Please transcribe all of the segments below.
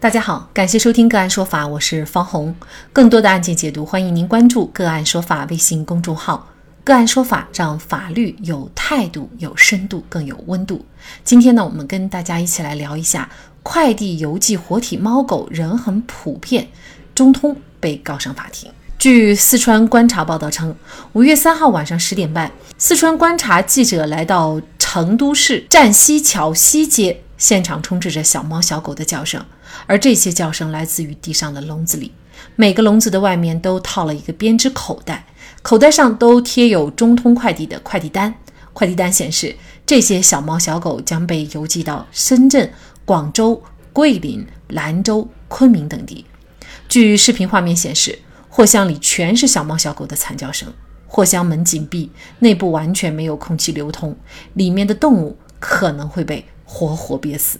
大家好，感谢收听个案说法，我是方红。更多的案件解读，欢迎您关注个案说法微信公众号。个案说法让法律有态度、有深度、更有温度。今天呢，我们跟大家一起来聊一下快递邮寄活体猫狗仍很普遍，中通被告上法庭。据四川观察报道称，五月三号晚上十点半，四川观察记者来到成都市站西桥西街。现场充斥着小猫小狗的叫声，而这些叫声来自于地上的笼子里。每个笼子的外面都套了一个编织口袋，口袋上都贴有中通快递的快递单。快递单显示，这些小猫小狗将被邮寄到深圳、广州、桂林、兰州、昆明等地。据视频画面显示，货箱里全是小猫小狗的惨叫声。货箱门紧闭，内部完全没有空气流通，里面的动物可能会被。活活憋死。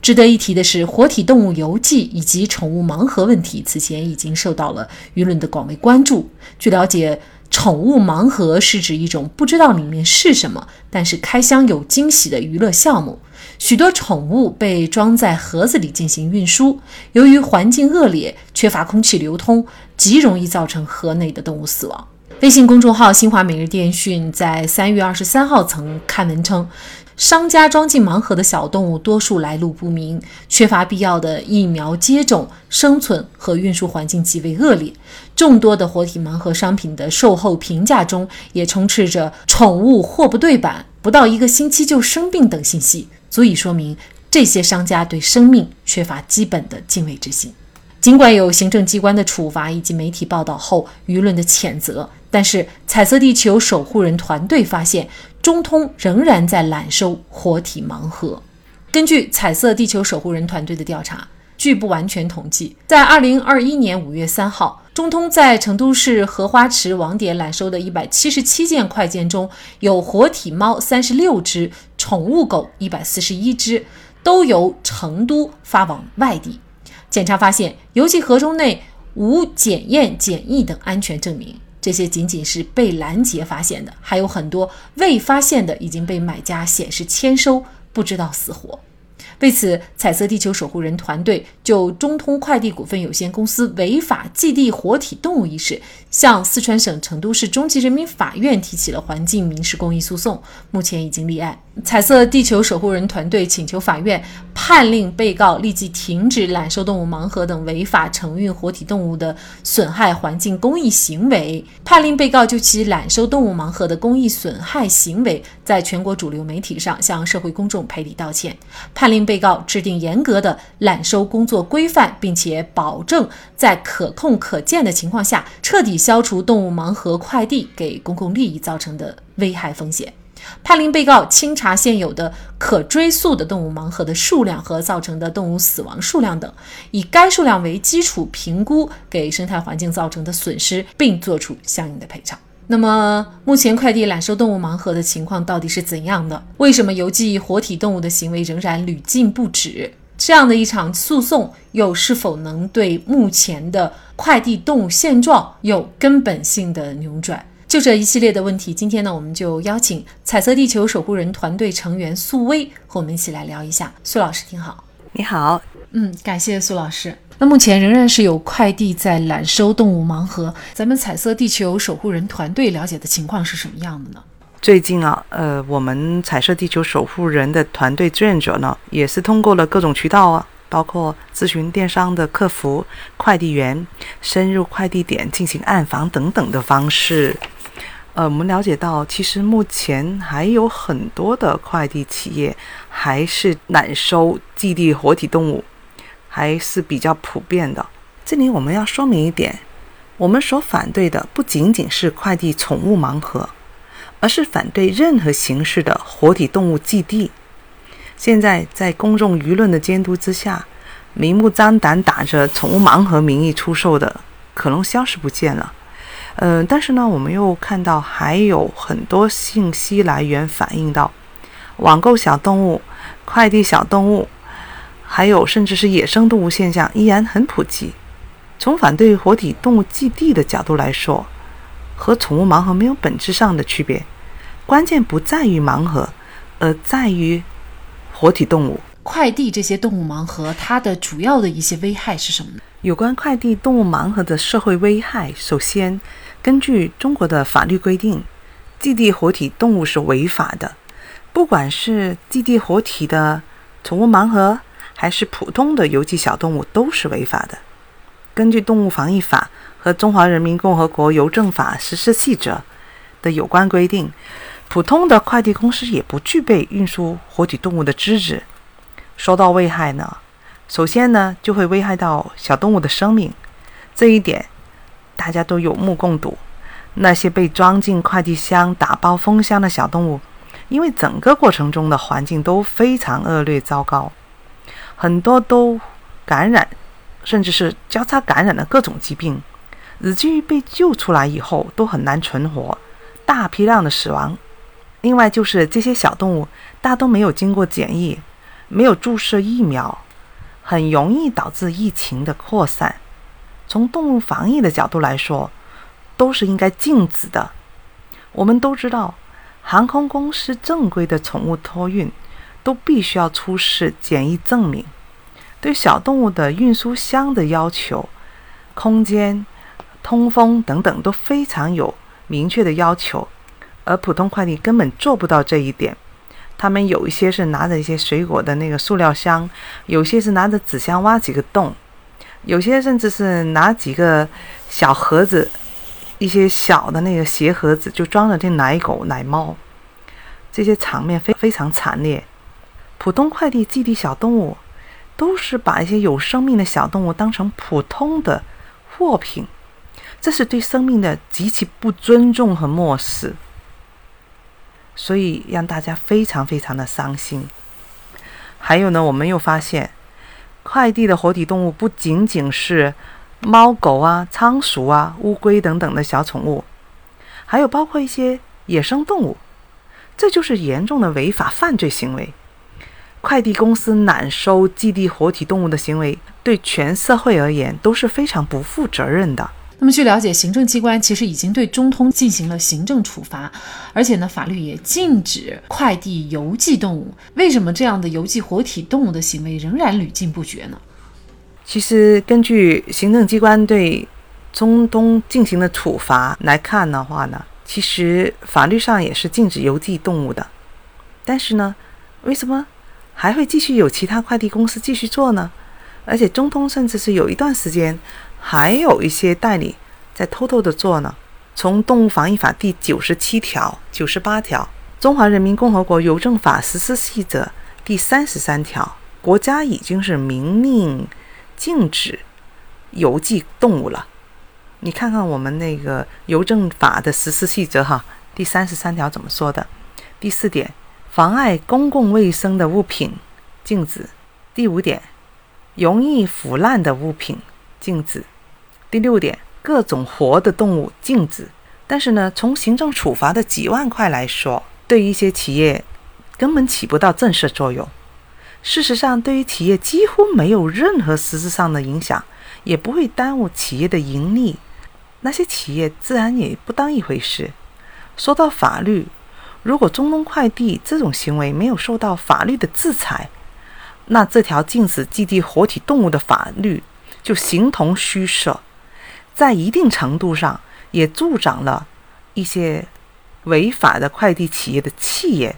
值得一提的是，活体动物邮寄以及宠物盲盒问题，此前已经受到了舆论的广为关注。据了解，宠物盲盒是指一种不知道里面是什么，但是开箱有惊喜的娱乐项目。许多宠物被装在盒子里进行运输，由于环境恶劣，缺乏空气流通，极容易造成盒内的动物死亡。微信公众号“新华每日电讯”在三月二十三号曾刊文称。商家装进盲盒的小动物多数来路不明，缺乏必要的疫苗接种，生存和运输环境极为恶劣。众多的活体盲盒商品的售后评价中也充斥着“宠物货不对版”“不到一个星期就生病”等信息，足以说明这些商家对生命缺乏基本的敬畏之心。尽管有行政机关的处罚以及媒体报道后舆论的谴责，但是彩色地球守护人团队发现。中通仍然在揽收活体盲盒。根据彩色地球守护人团队的调查，据不完全统计，在二零二一年五月三号，中通在成都市荷花池网点揽收的一百七十七件快件中，有活体猫三十六只，宠物狗一百四十一只，都由成都发往外地。检查发现，邮寄盒中内无检验检疫等安全证明。这些仅仅是被拦截发现的，还有很多未发现的已经被买家显示签收，不知道死活。为此，彩色地球守护人团队就中通快递股份有限公司违法寄递活体动物一事，向四川省成都市中级人民法院提起了环境民事公益诉讼，目前已经立案。彩色地球守护人团队请求法院判令被告立即停止揽收动物盲盒等违法承运活体动物的损害环境公益行为，判令被告就其揽收动物盲盒的公益损害行为，在全国主流媒体上向社会公众赔礼道歉，判令被告制定严格的揽收工作规范，并且保证在可控可见的情况下，彻底消除动物盲盒快递给公共利益造成的危害风险。判令被告清查现有的可追溯的动物盲盒的数量和造成的动物死亡数量等，以该数量为基础评估给生态环境造成的损失，并作出相应的赔偿。那么，目前快递揽收动物盲盒的情况到底是怎样的？为什么邮寄活体动物的行为仍然屡禁不止？这样的一场诉讼又是否能对目前的快递动物现状有根本性的扭转？就这一系列的问题，今天呢，我们就邀请彩色地球守护人团队成员苏薇和我们一起来聊一下。苏老师，您好。你好。嗯，感谢苏老师。那目前仍然是有快递在揽收动物盲盒，咱们彩色地球守护人团队了解的情况是什么样的呢？最近啊，呃，我们彩色地球守护人的团队志愿者呢，也是通过了各种渠道啊，包括咨询电商的客服、快递员、深入快递点进行暗访等等的方式。呃，我们了解到，其实目前还有很多的快递企业还是揽收寄递活体动物，还是比较普遍的。这里我们要说明一点，我们所反对的不仅仅是快递宠物盲盒，而是反对任何形式的活体动物寄递。现在在公众舆论的监督之下，明目张胆打着宠物盲盒名义出售的，可能消失不见了。嗯，但是呢，我们又看到还有很多信息来源反映到，网购小动物、快递小动物，还有甚至是野生动物现象依然很普及。从反对活体动物寄递的角度来说，和宠物盲盒没有本质上的区别，关键不在于盲盒，而在于活体动物。快递这些动物盲盒，它的主要的一些危害是什么呢？有关快递动物盲盒的社会危害，首先，根据中国的法律规定，寄递活体动物是违法的，不管是寄递活体的宠物盲盒，还是普通的邮寄小动物，都是违法的。根据《动物防疫法》和《中华人民共和国邮政法实施细则》的有关规定，普通的快递公司也不具备运输活体动物的资质。说到危害呢，首先呢就会危害到小动物的生命，这一点大家都有目共睹。那些被装进快递箱、打包封箱的小动物，因为整个过程中的环境都非常恶劣糟糕，很多都感染，甚至是交叉感染了各种疾病，以至于被救出来以后都很难存活，大批量的死亡。另外就是这些小动物大都没有经过检疫。没有注射疫苗，很容易导致疫情的扩散。从动物防疫的角度来说，都是应该禁止的。我们都知道，航空公司正规的宠物托运都必须要出示检疫证明，对小动物的运输箱的要求、空间、通风等等都非常有明确的要求，而普通快递根本做不到这一点。他们有一些是拿着一些水果的那个塑料箱，有些是拿着纸箱挖几个洞，有些甚至是拿几个小盒子，一些小的那个鞋盒子就装着这奶狗、奶猫，这些场面非非常惨烈。普通快递寄递小动物，都是把一些有生命的小动物当成普通的货品，这是对生命的极其不尊重和漠视。所以让大家非常非常的伤心。还有呢，我们又发现，快递的活体动物不仅仅是猫狗啊、仓鼠啊、乌龟等等的小宠物，还有包括一些野生动物，这就是严重的违法犯罪行为。快递公司揽收寄递活体动物的行为，对全社会而言都是非常不负责任的。那么据了解，行政机关其实已经对中通进行了行政处罚，而且呢，法律也禁止快递邮寄动物。为什么这样的邮寄活体动物的行为仍然屡禁不绝呢？其实，根据行政机关对中东进行的处罚来看的话呢，其实法律上也是禁止邮寄动物的。但是呢，为什么还会继续有其他快递公司继续做呢？而且中通甚至是有一段时间。还有一些代理在偷偷的做呢。从《动物防疫法》第九十七条、九十八条，《中华人民共和国邮政法实施细则》第三十三条，国家已经是明令禁止邮寄动物了。你看看我们那个邮政法的实施细则哈，第三十三条怎么说的？第四点，妨碍公共卫生的物品禁止。第五点，容易腐烂的物品。禁止。第六点，各种活的动物禁止。但是呢，从行政处罚的几万块来说，对一些企业根本起不到震慑作用。事实上，对于企业几乎没有任何实质上的影响，也不会耽误企业的盈利。那些企业自然也不当一回事。说到法律，如果中东快递这种行为没有受到法律的制裁，那这条禁止寄递活体动物的法律。就形同虚设，在一定程度上也助长了一些违法的快递企业的气焰。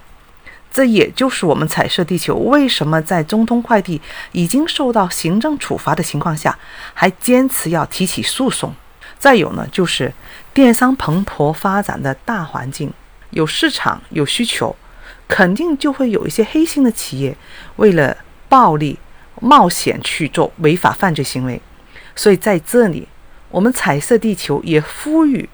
这也就是我们彩色地球为什么在中通快递已经受到行政处罚的情况下，还坚持要提起诉讼。再有呢，就是电商蓬勃发展的大环境，有市场有需求，肯定就会有一些黑心的企业为了暴利。冒险去做违法犯罪行为，所以在这里，我们彩色地球也呼吁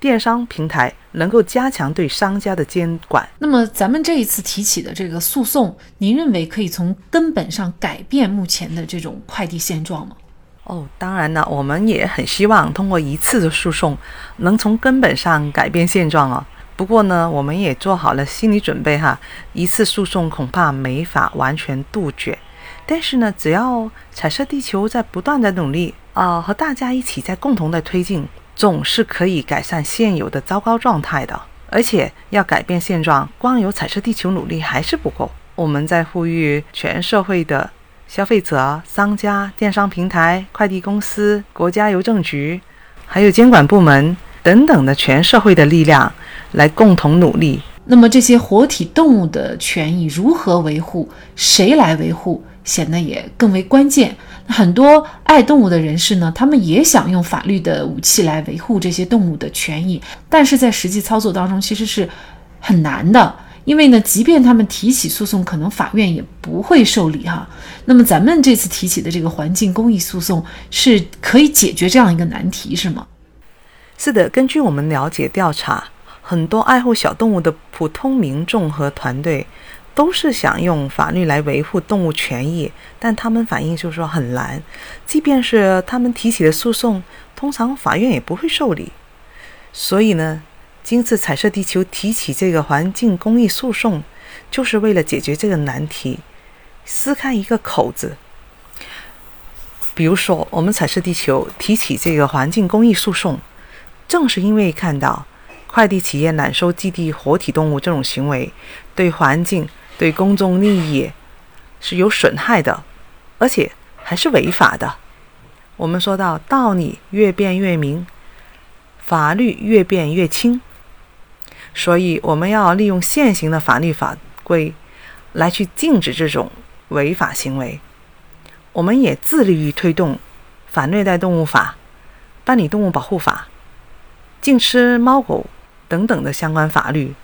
电商平台能够加强对商家的监管。那么，咱们这一次提起的这个诉讼，您认为可以从根本上改变目前的这种快递现状吗？哦，当然了，我们也很希望通过一次的诉讼，能从根本上改变现状哦。不过呢，我们也做好了心理准备哈，一次诉讼恐怕没法完全杜绝。但是呢，只要彩色地球在不断的努力啊，和大家一起在共同的推进，总是可以改善现有的糟糕状态的。而且要改变现状，光有彩色地球努力还是不够，我们在呼吁全社会的消费者、商家、电商平台、快递公司、国家邮政局，还有监管部门等等的全社会的力量，来共同努力。那么这些活体动物的权益如何维护？谁来维护？显得也更为关键。很多爱动物的人士呢，他们也想用法律的武器来维护这些动物的权益，但是在实际操作当中，其实是很难的。因为呢，即便他们提起诉讼，可能法院也不会受理哈。那么咱们这次提起的这个环境公益诉讼，是可以解决这样一个难题，是吗？是的，根据我们了解调查，很多爱护小动物的普通民众和团队。都是想用法律来维护动物权益，但他们反映就是说很难。即便是他们提起的诉讼，通常法院也不会受理。所以呢，今次彩色地球提起这个环境公益诉讼，就是为了解决这个难题，撕开一个口子。比如说，我们彩色地球提起这个环境公益诉讼，正是因为看到快递企业揽收寄递活体动物这种行为对环境。对公众利益是有损害的，而且还是违法的。我们说到道理越辩越明，法律越辩越轻，所以我们要利用现行的法律法规来去禁止这种违法行为。我们也致力于推动反虐待动物法、办理动物保护法、禁吃猫狗等等的相关法律。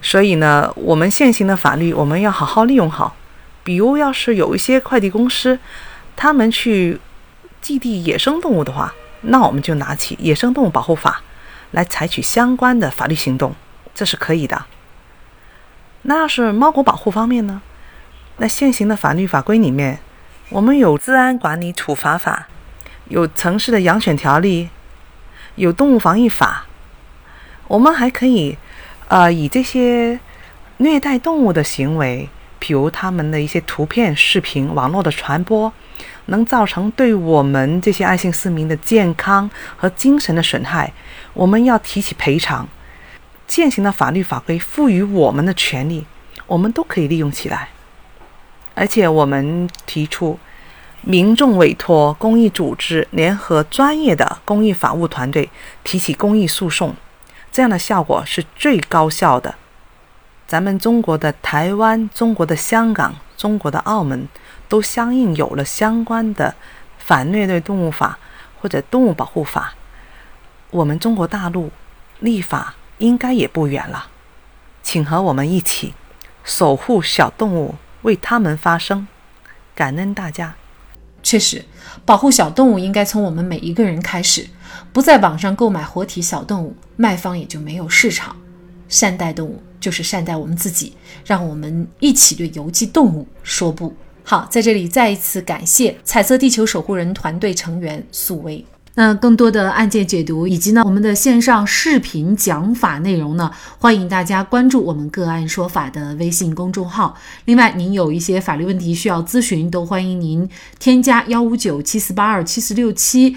所以呢，我们现行的法律我们要好好利用好。比如，要是有一些快递公司，他们去寄递野生动物的话，那我们就拿起《野生动物保护法》来采取相关的法律行动，这是可以的。那要是猫狗保护方面呢？那现行的法律法规里面，我们有《治安管理处罚法》，有《城市的养犬条例》，有《动物防疫法》，我们还可以。呃，以这些虐待动物的行为，比如他们的一些图片、视频、网络的传播，能造成对我们这些爱心市民的健康和精神的损害，我们要提起赔偿。现行的法律法规赋予我们的权利，我们都可以利用起来。而且我们提出，民众委托公益组织联合专业的公益法务团队提起公益诉讼。这样的效果是最高效的。咱们中国的台湾、中国的香港、中国的澳门，都相应有了相关的反虐待动物法或者动物保护法。我们中国大陆立法应该也不远了，请和我们一起守护小动物，为他们发声。感恩大家。确实，保护小动物应该从我们每一个人开始。不在网上购买活体小动物，卖方也就没有市场。善待动物就是善待我们自己，让我们一起对邮寄动物说不。好，在这里再一次感谢彩色地球守护人团队成员素薇。那更多的案件解读以及呢我们的线上视频讲法内容呢，欢迎大家关注我们个案说法的微信公众号。另外，您有一些法律问题需要咨询，都欢迎您添加幺五九七四八二七四六七